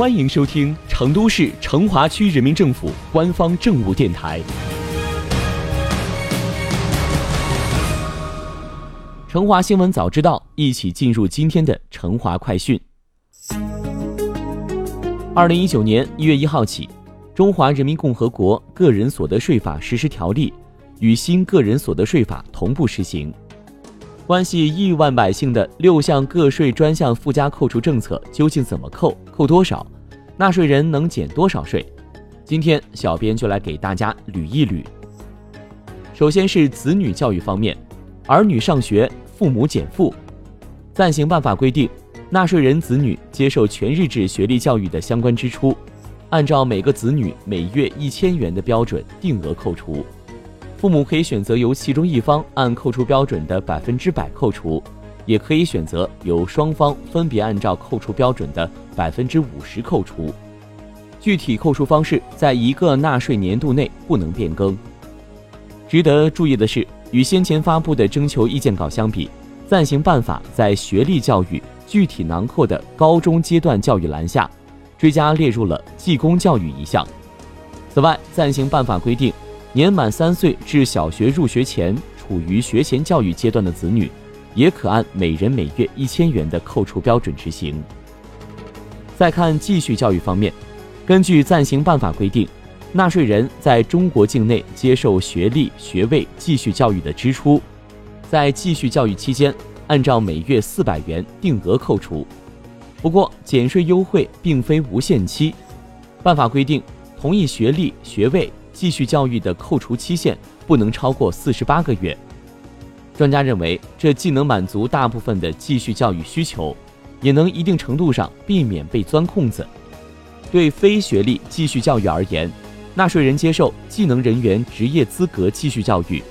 欢迎收听成都市成华区人民政府官方政务电台。成华新闻早知道，一起进入今天的成华快讯。二零一九年一月一号起，《中华人民共和国个人所得税法实施条例》与新个人所得税法同步实行。关系亿万百姓的六项个税专项附加扣除政策究竟怎么扣、扣多少？纳税人能减多少税？今天小编就来给大家捋一捋。首先是子女教育方面，儿女上学，父母减负。暂行办法规定，纳税人子女接受全日制学历教育的相关支出，按照每个子女每月一千元的标准定额扣除。父母可以选择由其中一方按扣除标准的百分之百扣除，也可以选择由双方分别按照扣除标准的百分之五十扣除。具体扣除方式在一个纳税年度内不能变更。值得注意的是，与先前发布的征求意见稿相比，暂行办法在学历教育具体囊括的高中阶段教育栏下，追加列入了技工教育一项。此外，暂行办法规定。年满三岁至小学入学前处于学前教育阶段的子女，也可按每人每月一千元的扣除标准执行。再看继续教育方面，根据暂行办法规定，纳税人在中国境内接受学历、学位继续教育的支出，在继续教育期间，按照每月四百元定额扣除。不过，减税优惠并非无限期，办法规定，同一学历、学位。继续教育的扣除期限不能超过四十八个月。专家认为，这既能满足大部分的继续教育需求，也能一定程度上避免被钻空子。对非学历继续教育而言，纳税人接受技能人员职业资格继续教育、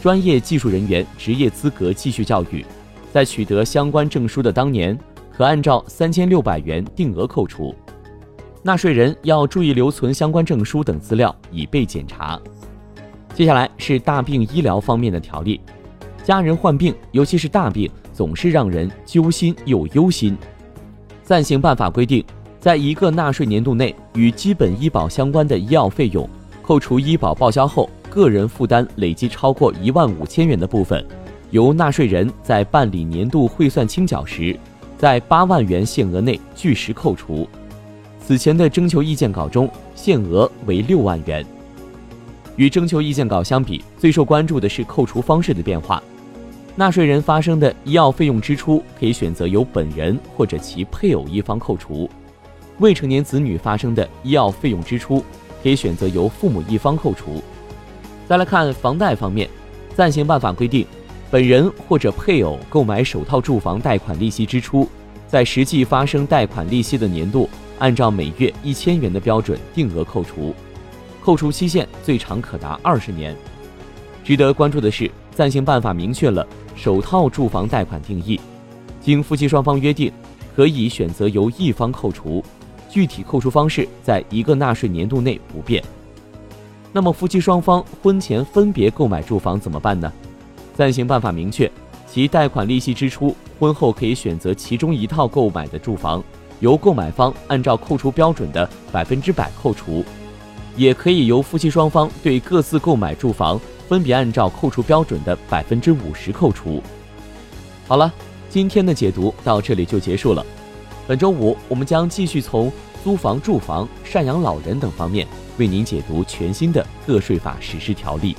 专业技术人员职业资格继续教育，在取得相关证书的当年，可按照三千六百元定额扣除。纳税人要注意留存相关证书等资料，以备检查。接下来是大病医疗方面的条例，家人患病，尤其是大病，总是让人揪心又忧心。暂行办法规定，在一个纳税年度内，与基本医保相关的医药费用，扣除医保报销后个人负担累计超过一万五千元的部分，由纳税人在办理年度汇算清缴时，在八万元限额内据实扣除。此前的征求意见稿中，限额为六万元。与征求意见稿相比，最受关注的是扣除方式的变化。纳税人发生的医药费用支出，可以选择由本人或者其配偶一方扣除；未成年子女发生的医药费用支出，可以选择由父母一方扣除。再来看房贷方面，暂行办法规定，本人或者配偶购买首套住房贷款利息支出，在实际发生贷款利息的年度。按照每月一千元的标准定额扣除，扣除期限最长可达二十年。值得关注的是，暂行办法明确了首套住房贷款定义，经夫妻双方约定，可以选择由一方扣除，具体扣除方式在一个纳税年度内不变。那么，夫妻双方婚前分别购买住房怎么办呢？暂行办法明确，其贷款利息支出，婚后可以选择其中一套购买的住房。由购买方按照扣除标准的百分之百扣除，也可以由夫妻双方对各自购买住房分别按照扣除标准的百分之五十扣除。好了，今天的解读到这里就结束了。本周五我们将继续从租房、住房、赡养老人等方面为您解读全新的个税法实施条例。